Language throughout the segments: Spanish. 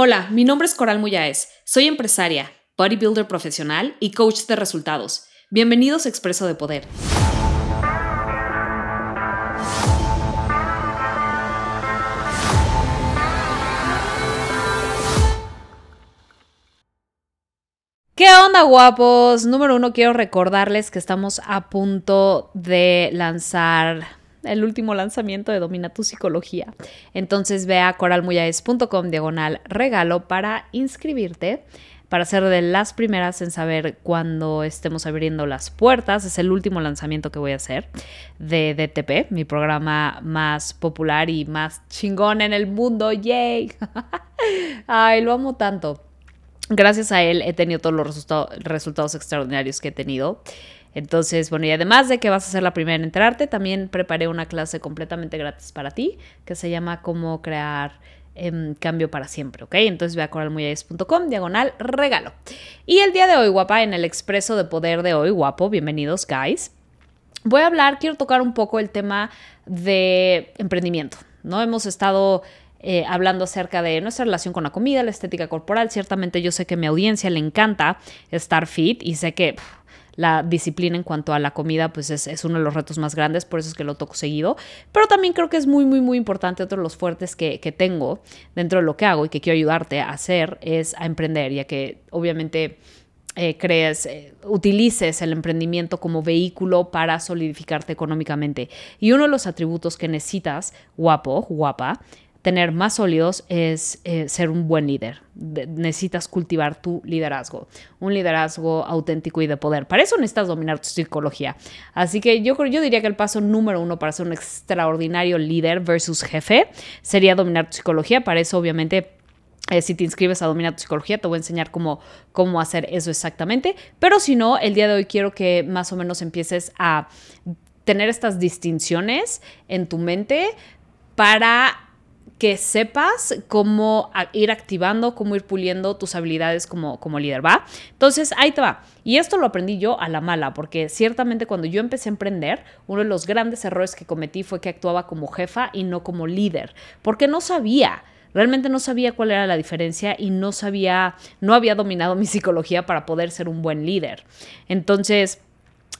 Hola, mi nombre es Coral Muyáez. Soy empresaria, bodybuilder profesional y coach de resultados. Bienvenidos a Expreso de Poder. ¿Qué onda, guapos? Número uno, quiero recordarles que estamos a punto de lanzar el último lanzamiento de Domina tu Psicología. Entonces ve a coralmuyaes.com diagonal regalo para inscribirte, para ser de las primeras en saber cuándo estemos abriendo las puertas. Es el último lanzamiento que voy a hacer de DTP, mi programa más popular y más chingón en el mundo. ¡Yay! Ay, lo amo tanto. Gracias a él he tenido todos los resultados extraordinarios que he tenido. Entonces, bueno, y además de que vas a ser la primera en enterarte, también preparé una clase completamente gratis para ti que se llama Cómo crear em, cambio para siempre, ¿ok? Entonces ve a coralmuyes.com, diagonal, regalo. Y el día de hoy, guapa, en el expreso de poder de hoy, guapo, bienvenidos, guys. Voy a hablar, quiero tocar un poco el tema de emprendimiento, ¿no? Hemos estado... Eh, hablando acerca de nuestra relación con la comida, la estética corporal. Ciertamente yo sé que a mi audiencia le encanta estar fit y sé que la disciplina en cuanto a la comida, pues es, uno de los retos más grandes, por eso es que lo toco seguido. Pero también creo que es muy, muy, muy importante, otro de los fuertes que, tengo dentro de lo que hago y que quiero ayudarte a hacer es a emprender, ya que obviamente... Eh, crees, eh, utilices el emprendimiento como vehículo para solidificarte económicamente. Y uno de los atributos que necesitas, guapo, guapa, tener más sólidos es eh, ser un buen líder. necesitas cultivar tu liderazgo, un liderazgo auténtico y de poder. Para eso necesitas dominar tu psicología. Así que yo, yo diría que el paso número uno para ser un extraordinario líder versus jefe sería dominar tu psicología. Para eso, obviamente, eh, si te inscribes a Dominar tu Psicología, te voy a enseñar cómo, cómo hacer eso exactamente. Pero si no, el día de hoy quiero que más o menos empieces a tener estas distinciones en tu mente para que sepas cómo ir activando, cómo ir puliendo tus habilidades como, como líder, ¿va? Entonces, ahí te va. Y esto lo aprendí yo a la mala, porque ciertamente cuando yo empecé a emprender, uno de los grandes errores que cometí fue que actuaba como jefa y no como líder, porque no sabía. Realmente no sabía cuál era la diferencia y no sabía, no había dominado mi psicología para poder ser un buen líder. Entonces,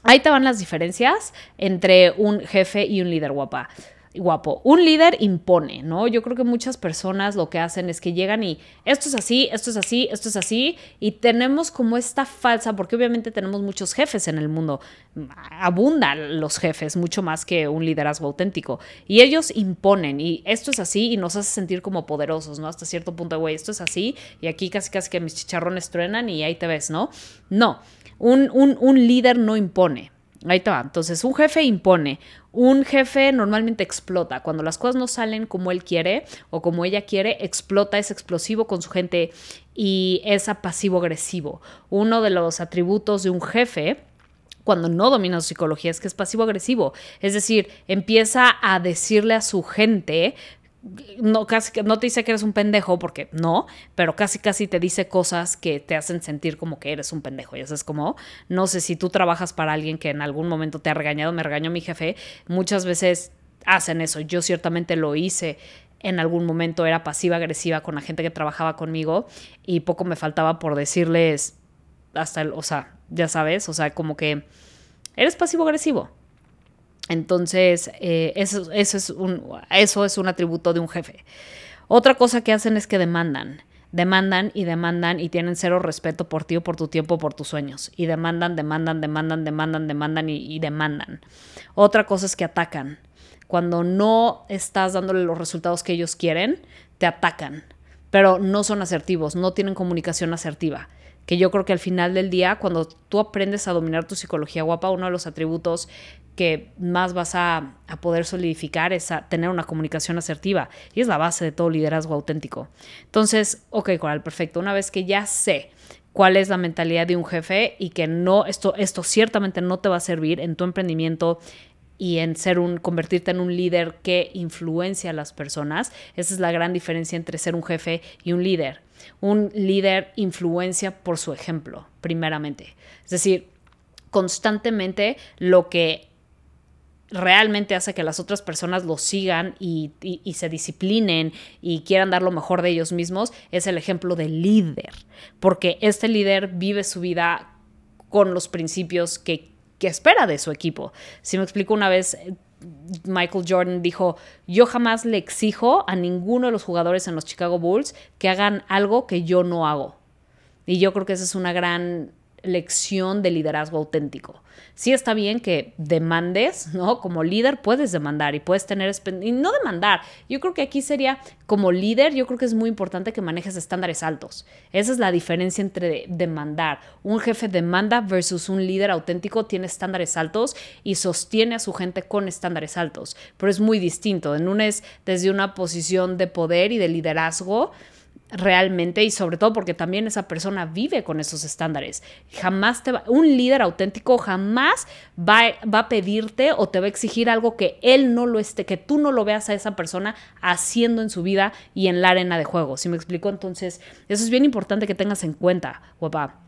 ahí te van las diferencias entre un jefe y un líder guapa guapo. Un líder impone, ¿no? Yo creo que muchas personas lo que hacen es que llegan y esto es así, esto es así, esto es así, y tenemos como esta falsa, porque obviamente tenemos muchos jefes en el mundo, abundan los jefes, mucho más que un liderazgo auténtico, y ellos imponen, y esto es así, y nos hace sentir como poderosos, ¿no? Hasta cierto punto, güey, esto es así, y aquí casi casi que mis chicharrones truenan y ahí te ves, ¿no? No, un, un, un líder no impone. Ahí te. Entonces, un jefe impone. Un jefe normalmente explota. Cuando las cosas no salen como él quiere o como ella quiere, explota, es explosivo con su gente y es pasivo-agresivo. Uno de los atributos de un jefe cuando no domina su psicología es que es pasivo-agresivo. Es decir, empieza a decirle a su gente no, casi, no te dice que eres un pendejo, porque no, pero casi casi te dice cosas que te hacen sentir como que eres un pendejo. Y eso es como, no sé si tú trabajas para alguien que en algún momento te ha regañado, me regañó mi jefe, muchas veces hacen eso. Yo ciertamente lo hice en algún momento, era pasiva agresiva con la gente que trabajaba conmigo y poco me faltaba por decirles hasta el, o sea, ya sabes, o sea, como que eres pasivo agresivo entonces, eh, eso, es un, eso es un atributo de un jefe. Otra cosa que hacen es que demandan. Demandan y demandan y tienen cero respeto por ti o por tu tiempo por tus sueños. Y demandan, demandan, demandan, demandan, demandan y, y demandan. Otra cosa es que atacan. Cuando no estás dándole los resultados que ellos quieren, te atacan. Pero no son asertivos, no tienen comunicación asertiva que yo creo que al final del día, cuando tú aprendes a dominar tu psicología guapa, uno de los atributos que más vas a, poder solidificar es tener una comunicación asertiva y es la base de todo liderazgo auténtico. Entonces, ok, Coral, perfecto. Una vez que ya sé cuál es la mentalidad de un jefe y que no, esto, esto ciertamente no te va a servir en tu emprendimiento y en ser un, convertirte en un líder que influencia a las personas. Esa es la gran diferencia entre ser un jefe y un líder. Un líder influencia por su ejemplo, primeramente. Es decir, constantemente lo que realmente hace que las otras personas lo sigan y, se disciplinen y quieran dar lo mejor de ellos mismos, es el ejemplo del líder, porque este líder vive su vida con los principios que, que espera de su equipo. Si me explico una vez, Michael Jordan dijo, yo jamás le exijo a ninguno de los jugadores en los Chicago Bulls que hagan algo que yo no hago. Y yo creo que esa es una gran lección de liderazgo auténtico. Sí está bien que demandes, ¿no? Como líder puedes demandar y puedes tener, y no demandar, yo creo que aquí sería como líder, yo creo que es muy importante que manejes estándares altos. Esa es la diferencia entre demandar. Un jefe demanda versus un líder auténtico tiene estándares altos y sostiene a su gente con estándares altos, pero es muy distinto. En uno es desde una posición de poder y de liderazgo, realmente y sobre todo porque también esa persona vive con esos estándares. Jamás te va, un líder auténtico jamás va, va, a pedirte o te va a exigir algo que él no lo esté, que tú no lo veas a esa persona haciendo en su vida y en la arena de juego. ¿Sí me explico? Entonces, eso es bien importante que tengas en cuenta, guapa.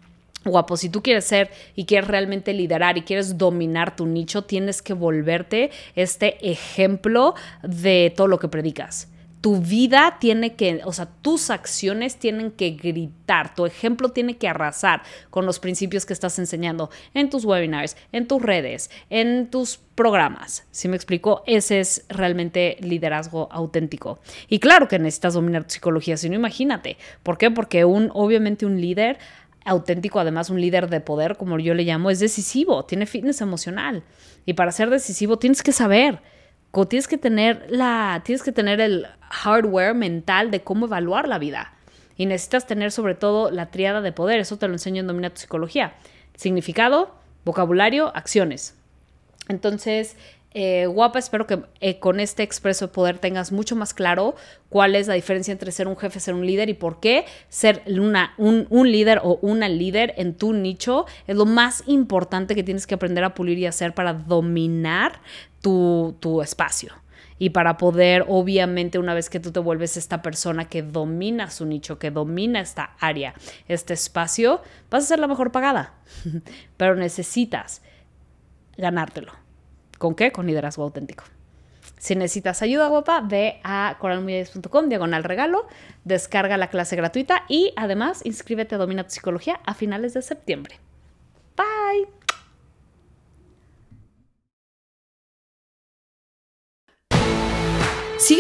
Guapo, si tú quieres ser y quieres realmente liderar y quieres dominar tu nicho, tienes que volverte este ejemplo de todo lo que predicas tu vida tiene que, o sea, tus acciones tienen que gritar, tu ejemplo tiene que arrasar con los principios que estás enseñando en tus webinars, en tus redes, en tus programas. ¿Sí me explico? Ese es realmente liderazgo auténtico. Y claro que necesitas dominar tu psicología, si no imagínate. ¿Por qué? Porque un, obviamente un líder auténtico, además un líder de poder, como yo le llamo, es decisivo, tiene fitness emocional. Y para ser decisivo tienes que saber tienes que tener la, tienes que tener el hardware mental de cómo evaluar la vida. Y necesitas tener sobre todo la triada de poder. Eso te lo enseño en Domina tu Psicología. Significado, vocabulario, acciones. Entonces, eh, guapa, espero que eh, con este expreso de poder tengas mucho más claro cuál es la diferencia entre ser un jefe, ser un líder y por qué ser una, un, un, líder o una líder en tu nicho es lo más importante que tienes que aprender a pulir y hacer para dominar tu, espacio. Y para poder, obviamente, una vez que tú te vuelves esta persona que domina su nicho, que domina esta área, este espacio, vas a ser la mejor pagada. Pero necesitas ganártelo. ¿Con qué? Con liderazgo auténtico. Si necesitas ayuda guapa, ve a coralmujeres.com, diagonal regalo, descarga la clase gratuita y además inscríbete a Domina tu Psicología a finales de septiembre. Bye.